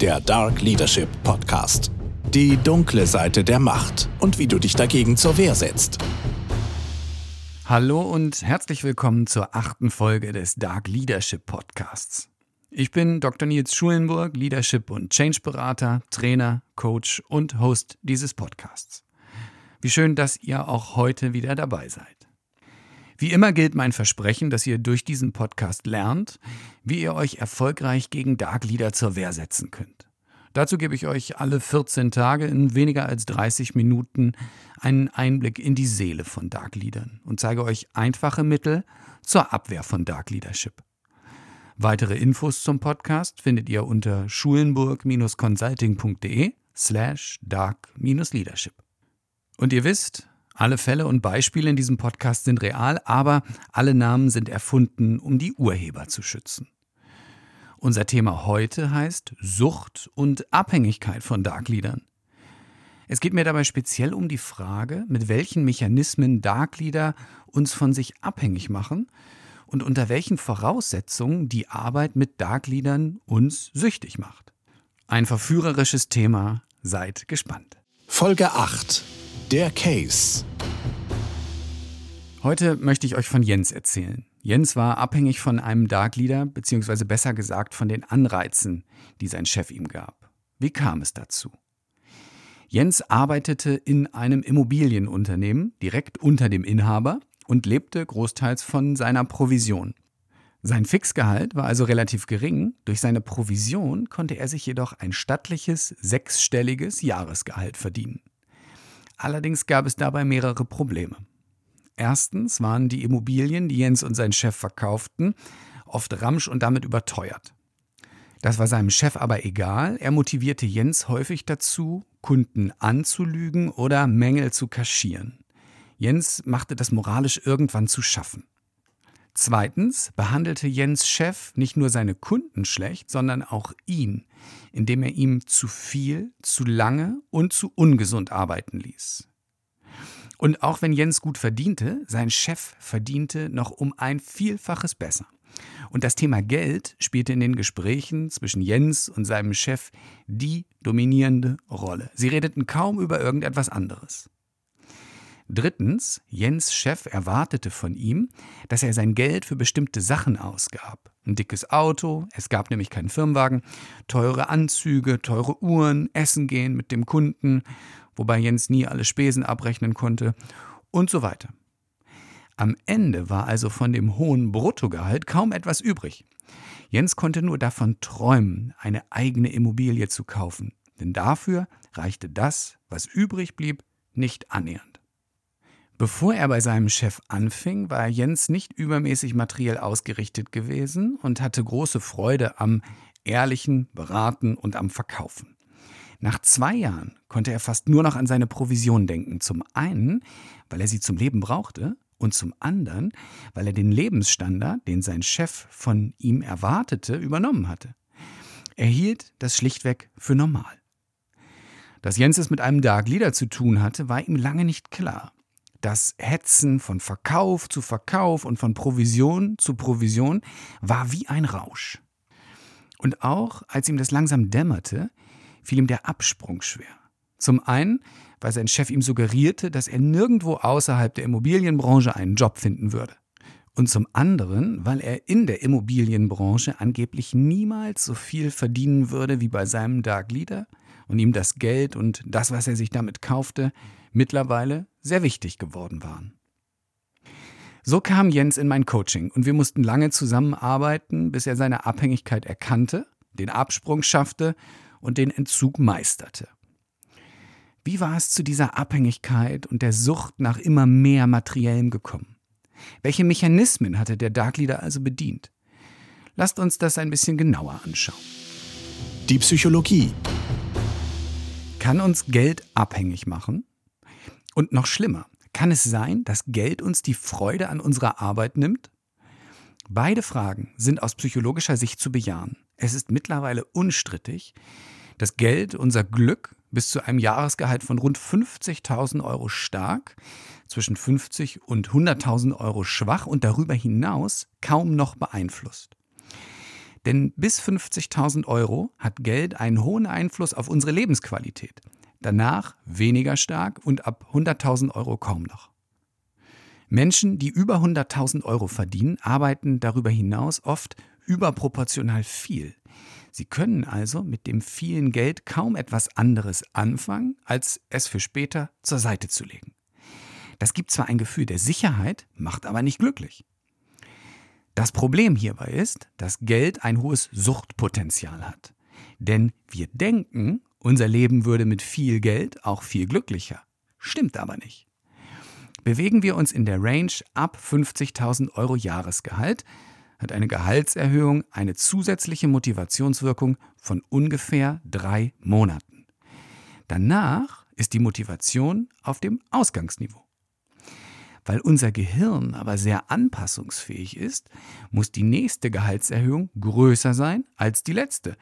der Dark Leadership Podcast. Die dunkle Seite der Macht und wie du dich dagegen zur Wehr setzt. Hallo und herzlich willkommen zur achten Folge des Dark Leadership Podcasts. Ich bin Dr. Nils Schulenburg, Leadership und Change Berater, Trainer, Coach und Host dieses Podcasts. Wie schön, dass ihr auch heute wieder dabei seid. Wie immer gilt mein Versprechen, dass ihr durch diesen Podcast lernt, wie ihr euch erfolgreich gegen Dark Leader zur Wehr setzen könnt. Dazu gebe ich euch alle 14 Tage in weniger als 30 Minuten einen Einblick in die Seele von Dark Leadern und zeige euch einfache Mittel zur Abwehr von Dark Leadership. Weitere Infos zum Podcast findet ihr unter schulenburg-consulting.de slash dark-leadership. Und ihr wisst, alle Fälle und Beispiele in diesem Podcast sind real, aber alle Namen sind erfunden, um die Urheber zu schützen. Unser Thema heute heißt Sucht und Abhängigkeit von Darkleadern. Es geht mir dabei speziell um die Frage, mit welchen Mechanismen Darkleader uns von sich abhängig machen und unter welchen Voraussetzungen die Arbeit mit Darkleadern uns süchtig macht. Ein verführerisches Thema, seid gespannt. Folge 8 der Case. Heute möchte ich euch von Jens erzählen. Jens war abhängig von einem Dark Leader, beziehungsweise besser gesagt von den Anreizen, die sein Chef ihm gab. Wie kam es dazu? Jens arbeitete in einem Immobilienunternehmen direkt unter dem Inhaber und lebte großteils von seiner Provision. Sein Fixgehalt war also relativ gering, durch seine Provision konnte er sich jedoch ein stattliches sechsstelliges Jahresgehalt verdienen. Allerdings gab es dabei mehrere Probleme. Erstens waren die Immobilien, die Jens und sein Chef verkauften, oft ramsch und damit überteuert. Das war seinem Chef aber egal, er motivierte Jens häufig dazu, Kunden anzulügen oder Mängel zu kaschieren. Jens machte das moralisch irgendwann zu schaffen. Zweitens behandelte Jens Chef nicht nur seine Kunden schlecht, sondern auch ihn, indem er ihm zu viel, zu lange und zu ungesund arbeiten ließ. Und auch wenn Jens gut verdiente, sein Chef verdiente noch um ein Vielfaches besser. Und das Thema Geld spielte in den Gesprächen zwischen Jens und seinem Chef die dominierende Rolle. Sie redeten kaum über irgendetwas anderes. Drittens, Jens Chef erwartete von ihm, dass er sein Geld für bestimmte Sachen ausgab. Ein dickes Auto, es gab nämlich keinen Firmenwagen, teure Anzüge, teure Uhren, Essen gehen mit dem Kunden, wobei Jens nie alle Spesen abrechnen konnte und so weiter. Am Ende war also von dem hohen Bruttogehalt kaum etwas übrig. Jens konnte nur davon träumen, eine eigene Immobilie zu kaufen, denn dafür reichte das, was übrig blieb, nicht annähernd. Bevor er bei seinem Chef anfing, war Jens nicht übermäßig materiell ausgerichtet gewesen und hatte große Freude am ehrlichen Beraten und am Verkaufen. Nach zwei Jahren konnte er fast nur noch an seine Provision denken. Zum einen, weil er sie zum Leben brauchte und zum anderen, weil er den Lebensstandard, den sein Chef von ihm erwartete, übernommen hatte. Er hielt das schlichtweg für normal. Dass Jens es mit einem Dark Leader zu tun hatte, war ihm lange nicht klar. Das Hetzen von Verkauf zu Verkauf und von Provision zu Provision war wie ein Rausch. Und auch als ihm das langsam dämmerte, fiel ihm der Absprung schwer. Zum einen, weil sein Chef ihm suggerierte, dass er nirgendwo außerhalb der Immobilienbranche einen Job finden würde. Und zum anderen, weil er in der Immobilienbranche angeblich niemals so viel verdienen würde wie bei seinem Dark Leader und ihm das Geld und das, was er sich damit kaufte, mittlerweile sehr wichtig geworden waren. So kam Jens in mein Coaching und wir mussten lange zusammenarbeiten, bis er seine Abhängigkeit erkannte, den Absprung schaffte und den Entzug meisterte. Wie war es zu dieser Abhängigkeit und der Sucht nach immer mehr Materiellem gekommen? Welche Mechanismen hatte der Dark Leader also bedient? Lasst uns das ein bisschen genauer anschauen. Die Psychologie. Kann uns Geld abhängig machen? Und noch schlimmer, kann es sein, dass Geld uns die Freude an unserer Arbeit nimmt? Beide Fragen sind aus psychologischer Sicht zu bejahen. Es ist mittlerweile unstrittig, dass Geld unser Glück bis zu einem Jahresgehalt von rund 50.000 Euro stark, zwischen 50 und 100.000 Euro schwach und darüber hinaus kaum noch beeinflusst. Denn bis 50.000 Euro hat Geld einen hohen Einfluss auf unsere Lebensqualität. Danach weniger stark und ab 100.000 Euro kaum noch. Menschen, die über 100.000 Euro verdienen, arbeiten darüber hinaus oft überproportional viel. Sie können also mit dem vielen Geld kaum etwas anderes anfangen, als es für später zur Seite zu legen. Das gibt zwar ein Gefühl der Sicherheit, macht aber nicht glücklich. Das Problem hierbei ist, dass Geld ein hohes Suchtpotenzial hat. Denn wir denken, unser Leben würde mit viel Geld auch viel glücklicher. Stimmt aber nicht. Bewegen wir uns in der Range ab 50.000 Euro Jahresgehalt, hat eine Gehaltserhöhung eine zusätzliche Motivationswirkung von ungefähr drei Monaten. Danach ist die Motivation auf dem Ausgangsniveau. Weil unser Gehirn aber sehr anpassungsfähig ist, muss die nächste Gehaltserhöhung größer sein als die letzte.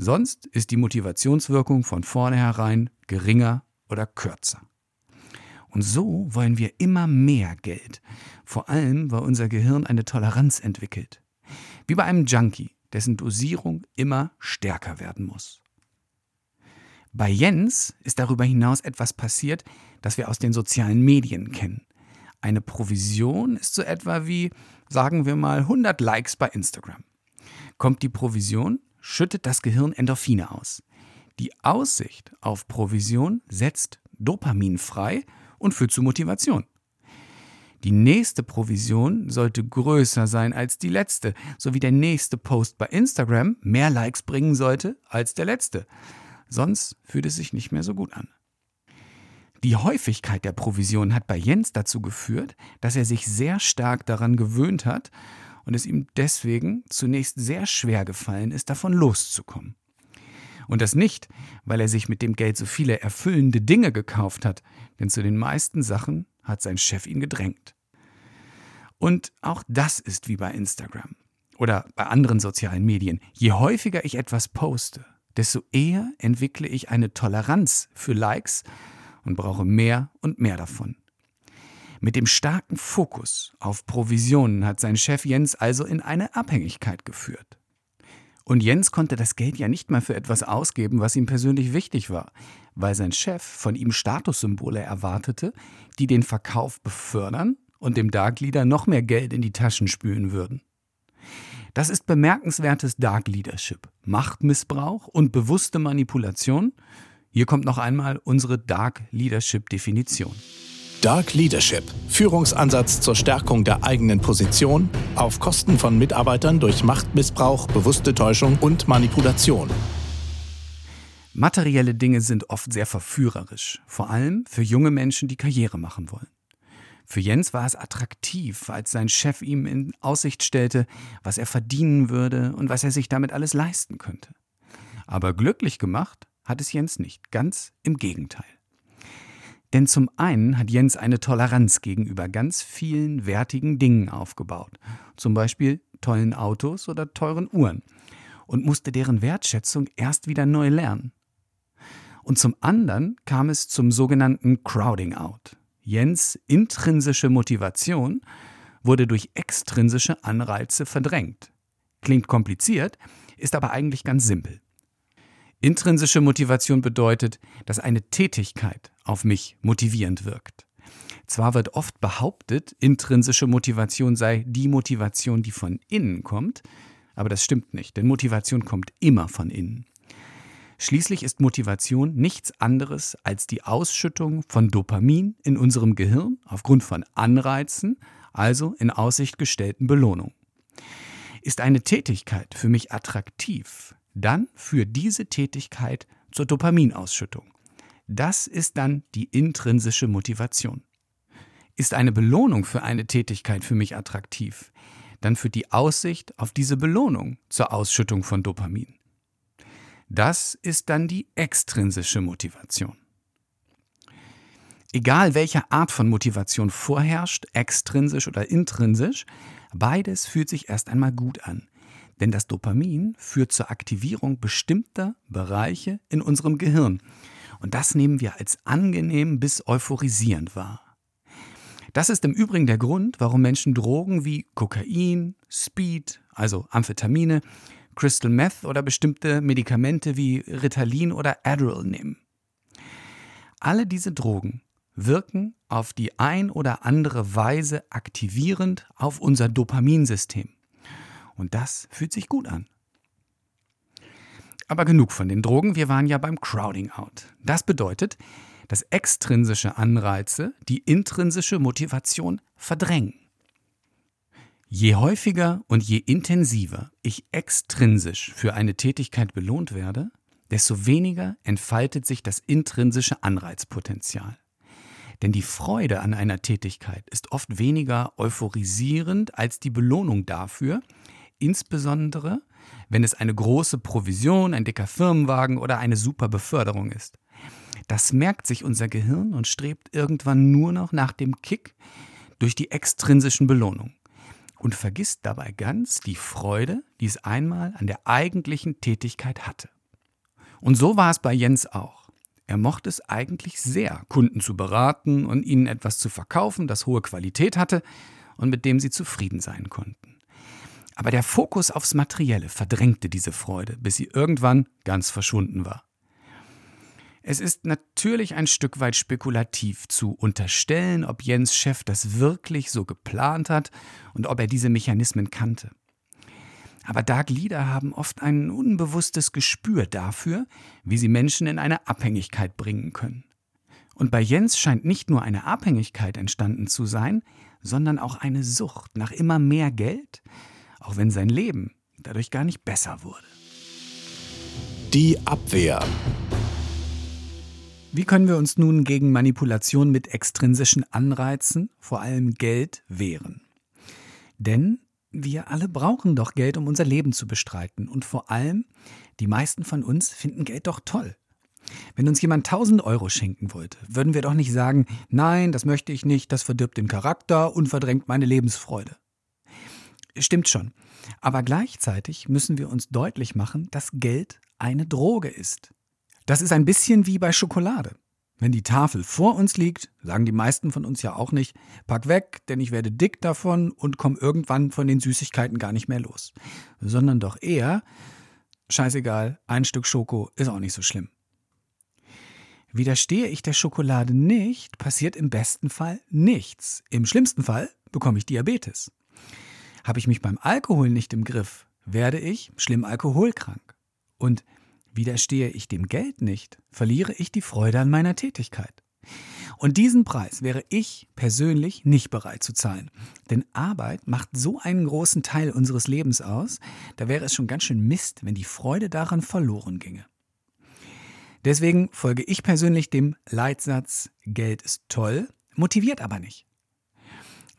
Sonst ist die Motivationswirkung von vornherein geringer oder kürzer. Und so wollen wir immer mehr Geld, vor allem weil unser Gehirn eine Toleranz entwickelt. Wie bei einem Junkie, dessen Dosierung immer stärker werden muss. Bei Jens ist darüber hinaus etwas passiert, das wir aus den sozialen Medien kennen. Eine Provision ist so etwa wie, sagen wir mal, 100 Likes bei Instagram. Kommt die Provision, schüttet das Gehirn Endorphine aus. Die Aussicht auf Provision setzt Dopamin frei und führt zu Motivation. Die nächste Provision sollte größer sein als die letzte, so wie der nächste Post bei Instagram mehr Likes bringen sollte als der letzte. Sonst fühlt es sich nicht mehr so gut an. Die Häufigkeit der Provision hat bei Jens dazu geführt, dass er sich sehr stark daran gewöhnt hat und es ihm deswegen zunächst sehr schwer gefallen ist, davon loszukommen. Und das nicht, weil er sich mit dem Geld so viele erfüllende Dinge gekauft hat, denn zu den meisten Sachen hat sein Chef ihn gedrängt. Und auch das ist wie bei Instagram oder bei anderen sozialen Medien. Je häufiger ich etwas poste, desto eher entwickle ich eine Toleranz für Likes und brauche mehr und mehr davon. Mit dem starken Fokus auf Provisionen hat sein Chef Jens also in eine Abhängigkeit geführt. Und Jens konnte das Geld ja nicht mal für etwas ausgeben, was ihm persönlich wichtig war, weil sein Chef von ihm Statussymbole erwartete, die den Verkauf befördern und dem Dark Leader noch mehr Geld in die Taschen spülen würden. Das ist bemerkenswertes Dark Leadership, Machtmissbrauch und bewusste Manipulation. Hier kommt noch einmal unsere Dark Leadership Definition. Dark Leadership. Führungsansatz zur Stärkung der eigenen Position auf Kosten von Mitarbeitern durch Machtmissbrauch, bewusste Täuschung und Manipulation. Materielle Dinge sind oft sehr verführerisch, vor allem für junge Menschen, die Karriere machen wollen. Für Jens war es attraktiv, als sein Chef ihm in Aussicht stellte, was er verdienen würde und was er sich damit alles leisten könnte. Aber glücklich gemacht hat es Jens nicht, ganz im Gegenteil. Denn zum einen hat Jens eine Toleranz gegenüber ganz vielen wertigen Dingen aufgebaut, zum Beispiel tollen Autos oder teuren Uhren, und musste deren Wertschätzung erst wieder neu lernen. Und zum anderen kam es zum sogenannten Crowding Out. Jens intrinsische Motivation wurde durch extrinsische Anreize verdrängt. Klingt kompliziert, ist aber eigentlich ganz simpel. Intrinsische Motivation bedeutet, dass eine Tätigkeit auf mich motivierend wirkt. Zwar wird oft behauptet, intrinsische Motivation sei die Motivation, die von innen kommt, aber das stimmt nicht, denn Motivation kommt immer von innen. Schließlich ist Motivation nichts anderes als die Ausschüttung von Dopamin in unserem Gehirn aufgrund von Anreizen, also in Aussicht gestellten Belohnungen. Ist eine Tätigkeit für mich attraktiv, dann führt diese Tätigkeit zur Dopaminausschüttung. Das ist dann die intrinsische Motivation. Ist eine Belohnung für eine Tätigkeit für mich attraktiv, dann führt die Aussicht auf diese Belohnung zur Ausschüttung von Dopamin. Das ist dann die extrinsische Motivation. Egal welche Art von Motivation vorherrscht, extrinsisch oder intrinsisch, beides fühlt sich erst einmal gut an. Denn das Dopamin führt zur Aktivierung bestimmter Bereiche in unserem Gehirn. Und das nehmen wir als angenehm bis euphorisierend wahr. Das ist im Übrigen der Grund, warum Menschen Drogen wie Kokain, Speed, also Amphetamine, Crystal Meth oder bestimmte Medikamente wie Ritalin oder Adderall nehmen. Alle diese Drogen wirken auf die ein oder andere Weise aktivierend auf unser Dopaminsystem. Und das fühlt sich gut an. Aber genug von den Drogen, wir waren ja beim Crowding Out. Das bedeutet, dass extrinsische Anreize die intrinsische Motivation verdrängen. Je häufiger und je intensiver ich extrinsisch für eine Tätigkeit belohnt werde, desto weniger entfaltet sich das intrinsische Anreizpotenzial. Denn die Freude an einer Tätigkeit ist oft weniger euphorisierend als die Belohnung dafür, insbesondere wenn es eine große Provision, ein dicker Firmenwagen oder eine super Beförderung ist. Das merkt sich unser Gehirn und strebt irgendwann nur noch nach dem Kick durch die extrinsischen Belohnungen und vergisst dabei ganz die Freude, die es einmal an der eigentlichen Tätigkeit hatte. Und so war es bei Jens auch. Er mochte es eigentlich sehr, Kunden zu beraten und ihnen etwas zu verkaufen, das hohe Qualität hatte und mit dem sie zufrieden sein konnten. Aber der Fokus aufs Materielle verdrängte diese Freude, bis sie irgendwann ganz verschwunden war. Es ist natürlich ein Stück weit spekulativ zu unterstellen, ob Jens Chef das wirklich so geplant hat und ob er diese Mechanismen kannte. Aber Dark Leader haben oft ein unbewusstes Gespür dafür, wie sie Menschen in eine Abhängigkeit bringen können. Und bei Jens scheint nicht nur eine Abhängigkeit entstanden zu sein, sondern auch eine Sucht nach immer mehr Geld, auch wenn sein Leben dadurch gar nicht besser wurde. Die Abwehr. Wie können wir uns nun gegen Manipulation mit extrinsischen Anreizen, vor allem Geld, wehren? Denn wir alle brauchen doch Geld, um unser Leben zu bestreiten. Und vor allem, die meisten von uns finden Geld doch toll. Wenn uns jemand 1000 Euro schenken wollte, würden wir doch nicht sagen, nein, das möchte ich nicht, das verdirbt den Charakter und verdrängt meine Lebensfreude. Stimmt schon. Aber gleichzeitig müssen wir uns deutlich machen, dass Geld eine Droge ist. Das ist ein bisschen wie bei Schokolade. Wenn die Tafel vor uns liegt, sagen die meisten von uns ja auch nicht, pack weg, denn ich werde dick davon und komme irgendwann von den Süßigkeiten gar nicht mehr los. Sondern doch eher, scheißegal, ein Stück Schoko ist auch nicht so schlimm. Widerstehe ich der Schokolade nicht, passiert im besten Fall nichts. Im schlimmsten Fall bekomme ich Diabetes. Habe ich mich beim Alkohol nicht im Griff, werde ich schlimm alkoholkrank. Und Widerstehe ich dem Geld nicht, verliere ich die Freude an meiner Tätigkeit. Und diesen Preis wäre ich persönlich nicht bereit zu zahlen. Denn Arbeit macht so einen großen Teil unseres Lebens aus, da wäre es schon ganz schön Mist, wenn die Freude daran verloren ginge. Deswegen folge ich persönlich dem Leitsatz Geld ist toll, motiviert aber nicht.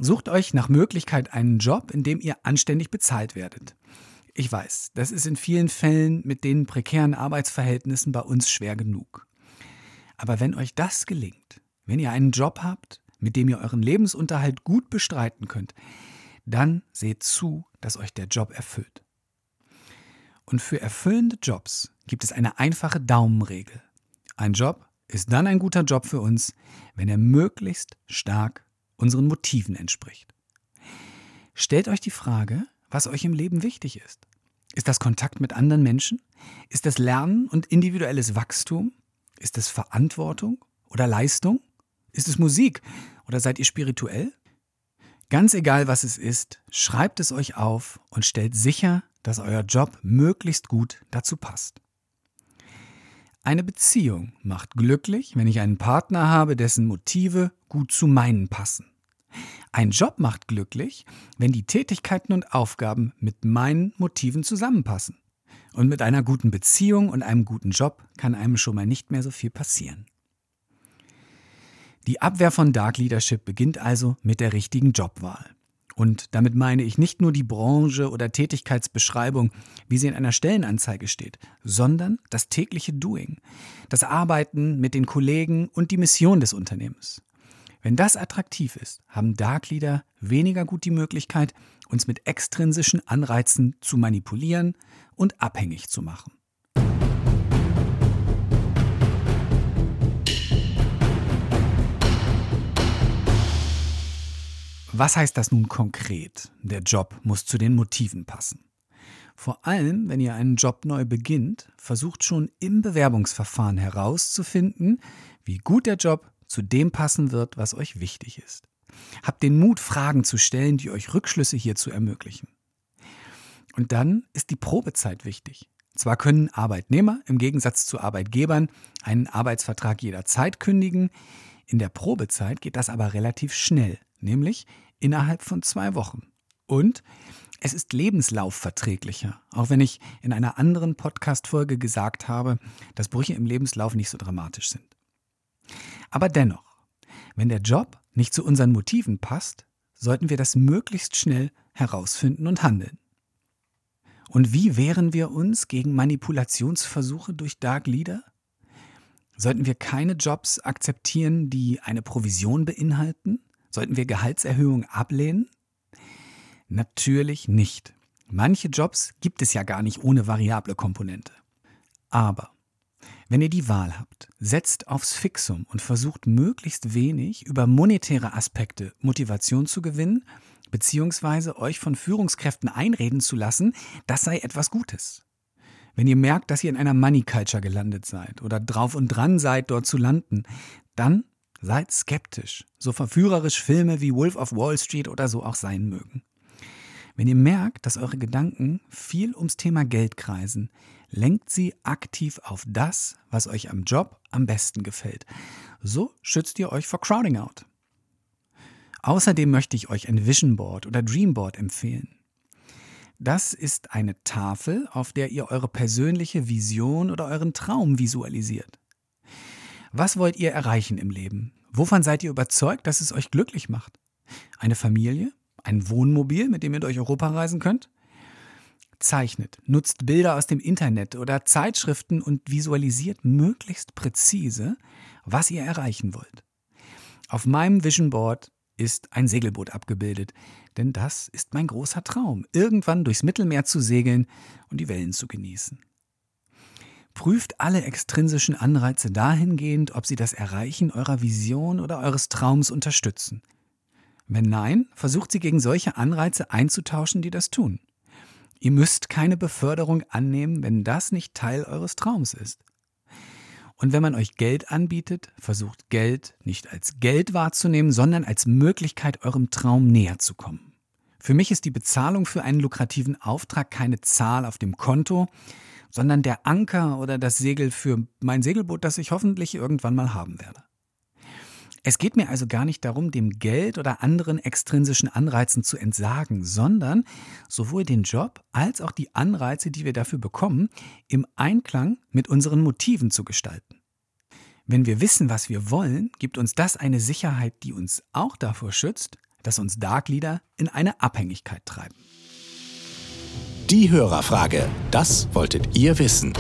Sucht euch nach Möglichkeit einen Job, in dem ihr anständig bezahlt werdet. Ich weiß, das ist in vielen Fällen mit den prekären Arbeitsverhältnissen bei uns schwer genug. Aber wenn euch das gelingt, wenn ihr einen Job habt, mit dem ihr euren Lebensunterhalt gut bestreiten könnt, dann seht zu, dass euch der Job erfüllt. Und für erfüllende Jobs gibt es eine einfache Daumenregel. Ein Job ist dann ein guter Job für uns, wenn er möglichst stark unseren Motiven entspricht. Stellt euch die Frage, was euch im Leben wichtig ist. Ist das Kontakt mit anderen Menschen? Ist das Lernen und individuelles Wachstum? Ist es Verantwortung oder Leistung? Ist es Musik oder seid ihr spirituell? Ganz egal, was es ist, schreibt es euch auf und stellt sicher, dass euer Job möglichst gut dazu passt. Eine Beziehung macht glücklich, wenn ich einen Partner habe, dessen Motive gut zu meinen passen. Ein Job macht glücklich, wenn die Tätigkeiten und Aufgaben mit meinen Motiven zusammenpassen. Und mit einer guten Beziehung und einem guten Job kann einem schon mal nicht mehr so viel passieren. Die Abwehr von Dark Leadership beginnt also mit der richtigen Jobwahl. Und damit meine ich nicht nur die Branche oder Tätigkeitsbeschreibung, wie sie in einer Stellenanzeige steht, sondern das tägliche Doing, das Arbeiten mit den Kollegen und die Mission des Unternehmens. Wenn das attraktiv ist, haben Dark Leader weniger gut die Möglichkeit, uns mit extrinsischen Anreizen zu manipulieren und abhängig zu machen. Was heißt das nun konkret? Der Job muss zu den Motiven passen. Vor allem, wenn ihr einen Job neu beginnt, versucht schon im Bewerbungsverfahren herauszufinden, wie gut der Job zu dem passen wird, was euch wichtig ist. Habt den Mut, Fragen zu stellen, die euch Rückschlüsse hierzu ermöglichen. Und dann ist die Probezeit wichtig. Zwar können Arbeitnehmer im Gegensatz zu Arbeitgebern einen Arbeitsvertrag jederzeit kündigen, in der Probezeit geht das aber relativ schnell, nämlich innerhalb von zwei Wochen. Und es ist lebenslaufverträglicher, auch wenn ich in einer anderen Podcast-Folge gesagt habe, dass Brüche im Lebenslauf nicht so dramatisch sind. Aber dennoch, wenn der Job nicht zu unseren Motiven passt, sollten wir das möglichst schnell herausfinden und handeln. Und wie wehren wir uns gegen Manipulationsversuche durch Dark Leader? Sollten wir keine Jobs akzeptieren, die eine Provision beinhalten? Sollten wir Gehaltserhöhungen ablehnen? Natürlich nicht. Manche Jobs gibt es ja gar nicht ohne variable Komponente. Aber wenn ihr die Wahl habt, setzt aufs Fixum und versucht möglichst wenig über monetäre Aspekte Motivation zu gewinnen, beziehungsweise euch von Führungskräften einreden zu lassen, das sei etwas Gutes. Wenn ihr merkt, dass ihr in einer Money Culture gelandet seid oder drauf und dran seid, dort zu landen, dann seid skeptisch, so verführerisch Filme wie Wolf of Wall Street oder so auch sein mögen. Wenn ihr merkt, dass eure Gedanken viel ums Thema Geld kreisen, lenkt sie aktiv auf das, was euch am Job am besten gefällt. So schützt ihr euch vor Crowding Out. Außerdem möchte ich euch ein Vision Board oder Dream Board empfehlen. Das ist eine Tafel, auf der ihr eure persönliche Vision oder euren Traum visualisiert. Was wollt ihr erreichen im Leben? Wovon seid ihr überzeugt, dass es euch glücklich macht? Eine Familie? Ein Wohnmobil, mit dem ihr durch Europa reisen könnt? Zeichnet, nutzt Bilder aus dem Internet oder Zeitschriften und visualisiert möglichst präzise, was ihr erreichen wollt. Auf meinem Vision Board ist ein Segelboot abgebildet, denn das ist mein großer Traum, irgendwann durchs Mittelmeer zu segeln und die Wellen zu genießen. Prüft alle extrinsischen Anreize dahingehend, ob sie das Erreichen eurer Vision oder eures Traums unterstützen. Wenn nein, versucht sie gegen solche Anreize einzutauschen, die das tun. Ihr müsst keine Beförderung annehmen, wenn das nicht Teil eures Traums ist. Und wenn man euch Geld anbietet, versucht Geld nicht als Geld wahrzunehmen, sondern als Möglichkeit, eurem Traum näher zu kommen. Für mich ist die Bezahlung für einen lukrativen Auftrag keine Zahl auf dem Konto, sondern der Anker oder das Segel für mein Segelboot, das ich hoffentlich irgendwann mal haben werde. Es geht mir also gar nicht darum, dem Geld oder anderen extrinsischen Anreizen zu entsagen, sondern sowohl den Job als auch die Anreize, die wir dafür bekommen, im Einklang mit unseren Motiven zu gestalten. Wenn wir wissen, was wir wollen, gibt uns das eine Sicherheit, die uns auch davor schützt, dass uns Dark Leader in eine Abhängigkeit treiben. Die Hörerfrage, das wolltet ihr wissen.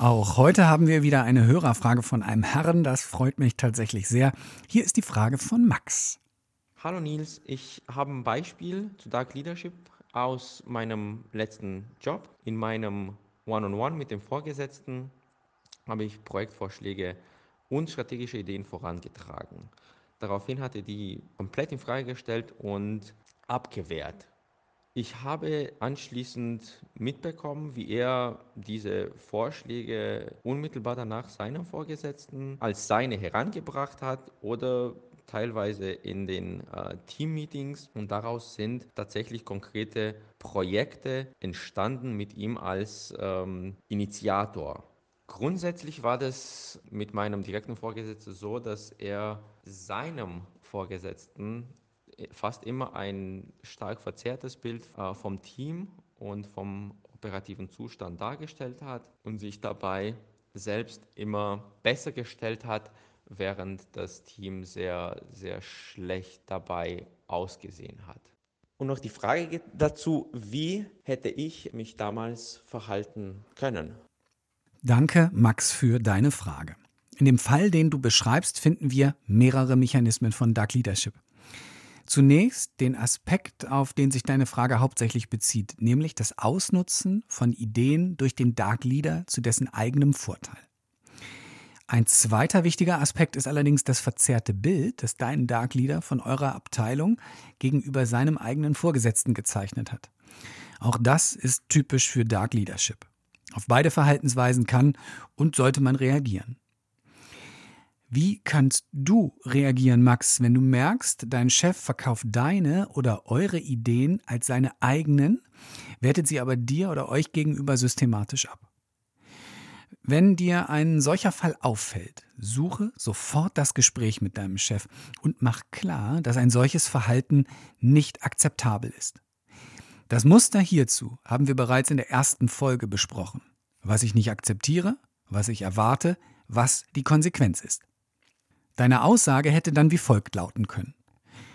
Auch heute haben wir wieder eine Hörerfrage von einem Herrn. Das freut mich tatsächlich sehr. Hier ist die Frage von Max. Hallo Nils, ich habe ein Beispiel zu Dark Leadership aus meinem letzten Job. In meinem One-on-One -on -One mit dem Vorgesetzten habe ich Projektvorschläge und strategische Ideen vorangetragen. Daraufhin hat er die komplett in Frage gestellt und abgewehrt. Ich habe anschließend mitbekommen, wie er diese Vorschläge unmittelbar danach seinem Vorgesetzten als seine herangebracht hat oder teilweise in den äh, Teammeetings und daraus sind tatsächlich konkrete Projekte entstanden mit ihm als ähm, Initiator. Grundsätzlich war das mit meinem direkten Vorgesetzten so, dass er seinem Vorgesetzten fast immer ein stark verzerrtes Bild äh, vom Team und vom operativen Zustand dargestellt hat und sich dabei selbst immer besser gestellt hat, während das Team sehr, sehr schlecht dabei ausgesehen hat. Und noch die Frage dazu, wie hätte ich mich damals verhalten können? Danke, Max, für deine Frage. In dem Fall, den du beschreibst, finden wir mehrere Mechanismen von Dark Leadership. Zunächst den Aspekt, auf den sich deine Frage hauptsächlich bezieht, nämlich das Ausnutzen von Ideen durch den Dark Leader zu dessen eigenem Vorteil. Ein zweiter wichtiger Aspekt ist allerdings das verzerrte Bild, das dein Dark Leader von eurer Abteilung gegenüber seinem eigenen Vorgesetzten gezeichnet hat. Auch das ist typisch für Dark Leadership. Auf beide Verhaltensweisen kann und sollte man reagieren. Wie kannst du reagieren, Max, wenn du merkst, dein Chef verkauft deine oder eure Ideen als seine eigenen, wertet sie aber dir oder euch gegenüber systematisch ab? Wenn dir ein solcher Fall auffällt, suche sofort das Gespräch mit deinem Chef und mach klar, dass ein solches Verhalten nicht akzeptabel ist. Das Muster hierzu haben wir bereits in der ersten Folge besprochen. Was ich nicht akzeptiere, was ich erwarte, was die Konsequenz ist. Deine Aussage hätte dann wie folgt lauten können.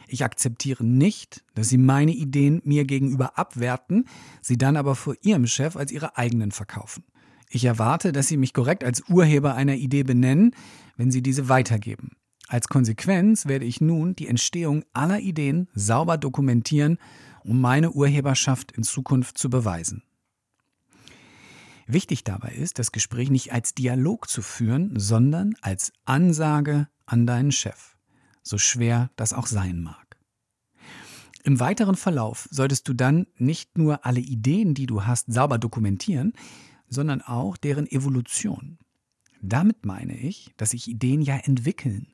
Ich akzeptiere nicht, dass Sie meine Ideen mir gegenüber abwerten, sie dann aber vor Ihrem Chef als Ihre eigenen verkaufen. Ich erwarte, dass Sie mich korrekt als Urheber einer Idee benennen, wenn Sie diese weitergeben. Als Konsequenz werde ich nun die Entstehung aller Ideen sauber dokumentieren, um meine Urheberschaft in Zukunft zu beweisen. Wichtig dabei ist, das Gespräch nicht als Dialog zu führen, sondern als Ansage an deinen Chef, so schwer das auch sein mag. Im weiteren Verlauf solltest du dann nicht nur alle Ideen, die du hast, sauber dokumentieren, sondern auch deren Evolution. Damit meine ich, dass sich Ideen ja entwickeln.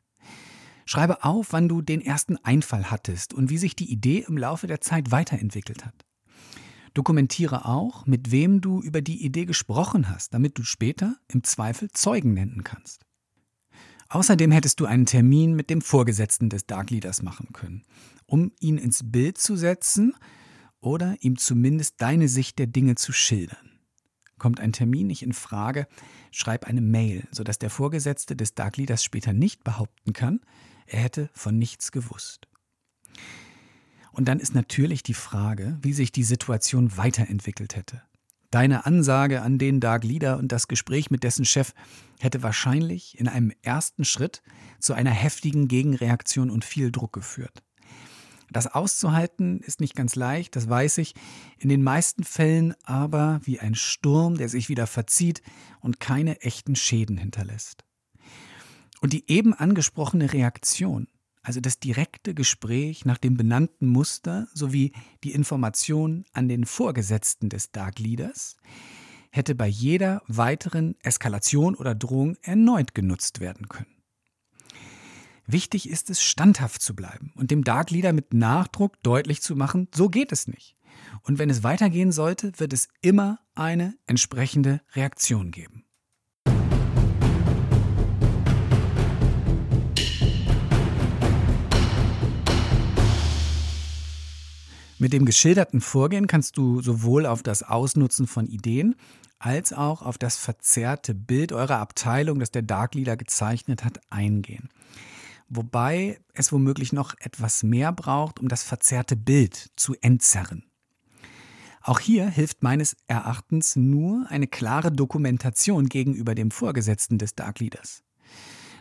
Schreibe auf, wann du den ersten Einfall hattest und wie sich die Idee im Laufe der Zeit weiterentwickelt hat. Dokumentiere auch, mit wem du über die Idee gesprochen hast, damit du später im Zweifel Zeugen nennen kannst. Außerdem hättest du einen Termin mit dem Vorgesetzten des Dark Leaders machen können, um ihn ins Bild zu setzen oder ihm zumindest deine Sicht der Dinge zu schildern. Kommt ein Termin nicht in Frage, schreib eine Mail, sodass der Vorgesetzte des Dark Leaders später nicht behaupten kann, er hätte von nichts gewusst. Und dann ist natürlich die Frage, wie sich die Situation weiterentwickelt hätte. Deine Ansage an den Dark Leader und das Gespräch mit dessen Chef hätte wahrscheinlich in einem ersten Schritt zu einer heftigen Gegenreaktion und viel Druck geführt. Das auszuhalten ist nicht ganz leicht, das weiß ich, in den meisten Fällen aber wie ein Sturm, der sich wieder verzieht und keine echten Schäden hinterlässt. Und die eben angesprochene Reaktion, also das direkte Gespräch nach dem benannten Muster sowie die Information an den Vorgesetzten des Dark Leaders, hätte bei jeder weiteren Eskalation oder Drohung erneut genutzt werden können. Wichtig ist es, standhaft zu bleiben und dem Dark Leader mit Nachdruck deutlich zu machen, so geht es nicht. Und wenn es weitergehen sollte, wird es immer eine entsprechende Reaktion geben. Mit dem geschilderten Vorgehen kannst du sowohl auf das Ausnutzen von Ideen als auch auf das verzerrte Bild eurer Abteilung, das der Dark Leader gezeichnet hat, eingehen wobei es womöglich noch etwas mehr braucht, um das verzerrte Bild zu entzerren. Auch hier hilft meines Erachtens nur eine klare Dokumentation gegenüber dem Vorgesetzten des Dark Leaders.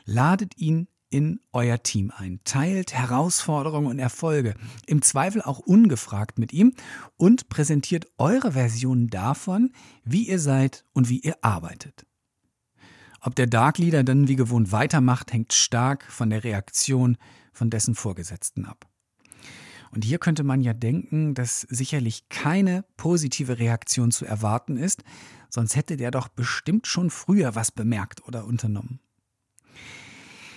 Ladet ihn in euer Team ein, teilt Herausforderungen und Erfolge, im Zweifel auch ungefragt mit ihm und präsentiert eure Version davon, wie ihr seid und wie ihr arbeitet. Ob der Dark Leader dann wie gewohnt weitermacht, hängt stark von der Reaktion von dessen Vorgesetzten ab. Und hier könnte man ja denken, dass sicherlich keine positive Reaktion zu erwarten ist, sonst hätte der doch bestimmt schon früher was bemerkt oder unternommen.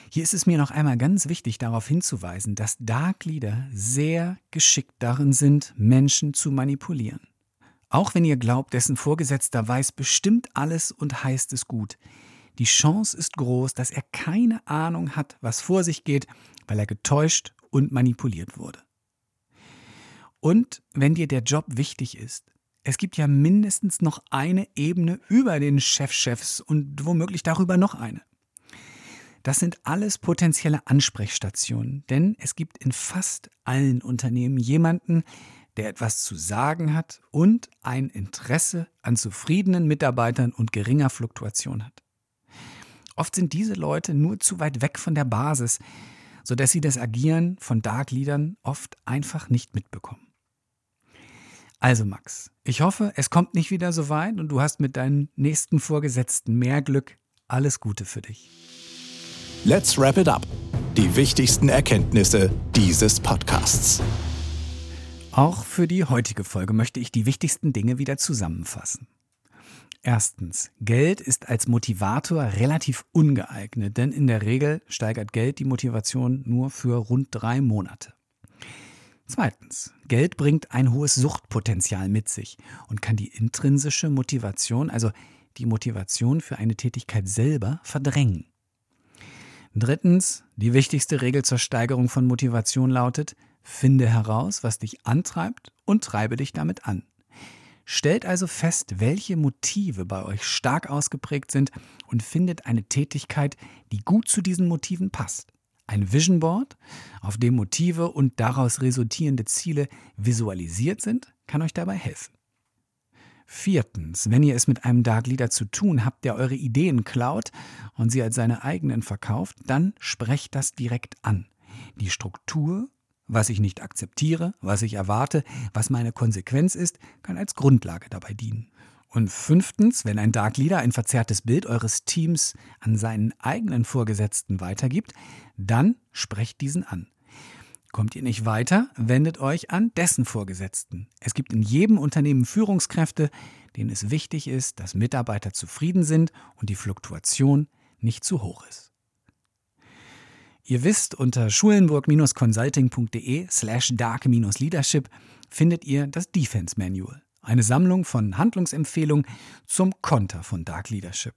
Hier ist es mir noch einmal ganz wichtig darauf hinzuweisen, dass Dark Leader sehr geschickt darin sind, Menschen zu manipulieren. Auch wenn ihr glaubt, dessen Vorgesetzter weiß bestimmt alles und heißt es gut, die Chance ist groß, dass er keine Ahnung hat, was vor sich geht, weil er getäuscht und manipuliert wurde. Und wenn dir der Job wichtig ist, es gibt ja mindestens noch eine Ebene über den Chefchefs und womöglich darüber noch eine. Das sind alles potenzielle Ansprechstationen, denn es gibt in fast allen Unternehmen jemanden, der etwas zu sagen hat und ein Interesse an zufriedenen Mitarbeitern und geringer Fluktuation hat. Oft sind diese Leute nur zu weit weg von der Basis, sodass sie das Agieren von Dark Leadern oft einfach nicht mitbekommen. Also Max, ich hoffe, es kommt nicht wieder so weit und du hast mit deinen nächsten Vorgesetzten mehr Glück. Alles Gute für dich. Let's wrap it up. Die wichtigsten Erkenntnisse dieses Podcasts. Auch für die heutige Folge möchte ich die wichtigsten Dinge wieder zusammenfassen. Erstens, Geld ist als Motivator relativ ungeeignet, denn in der Regel steigert Geld die Motivation nur für rund drei Monate. Zweitens, Geld bringt ein hohes Suchtpotenzial mit sich und kann die intrinsische Motivation, also die Motivation für eine Tätigkeit selber, verdrängen. Drittens, die wichtigste Regel zur Steigerung von Motivation lautet, finde heraus, was dich antreibt und treibe dich damit an. Stellt also fest, welche Motive bei euch stark ausgeprägt sind und findet eine Tätigkeit, die gut zu diesen Motiven passt. Ein Vision Board, auf dem Motive und daraus resultierende Ziele visualisiert sind, kann euch dabei helfen. Viertens, wenn ihr es mit einem Dark Leader zu tun habt, der eure Ideen klaut und sie als seine eigenen verkauft, dann sprecht das direkt an. Die Struktur was ich nicht akzeptiere, was ich erwarte, was meine Konsequenz ist, kann als Grundlage dabei dienen. Und fünftens, wenn ein Dark Leader ein verzerrtes Bild eures Teams an seinen eigenen Vorgesetzten weitergibt, dann sprecht diesen an. Kommt ihr nicht weiter, wendet euch an dessen Vorgesetzten. Es gibt in jedem Unternehmen Führungskräfte, denen es wichtig ist, dass Mitarbeiter zufrieden sind und die Fluktuation nicht zu hoch ist. Ihr wisst, unter schulenburg-consulting.de slash dark-leadership findet ihr das Defense Manual, eine Sammlung von Handlungsempfehlungen zum Konter von Dark Leadership.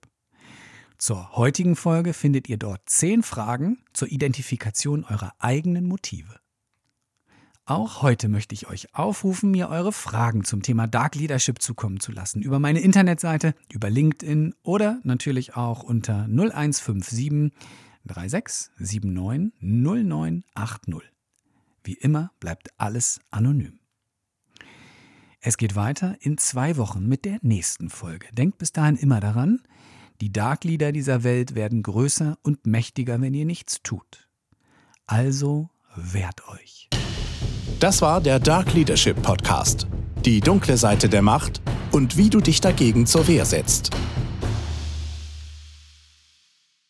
Zur heutigen Folge findet ihr dort zehn Fragen zur Identifikation eurer eigenen Motive. Auch heute möchte ich euch aufrufen, mir eure Fragen zum Thema Dark Leadership zukommen zu lassen. Über meine Internetseite, über LinkedIn oder natürlich auch unter 0157 36 79 09 80. Wie immer bleibt alles anonym. Es geht weiter in zwei Wochen mit der nächsten Folge. Denkt bis dahin immer daran, die Dark Leader dieser Welt werden größer und mächtiger, wenn ihr nichts tut. Also wehrt euch. Das war der Dark Leadership Podcast. Die dunkle Seite der Macht und wie du dich dagegen zur Wehr setzt.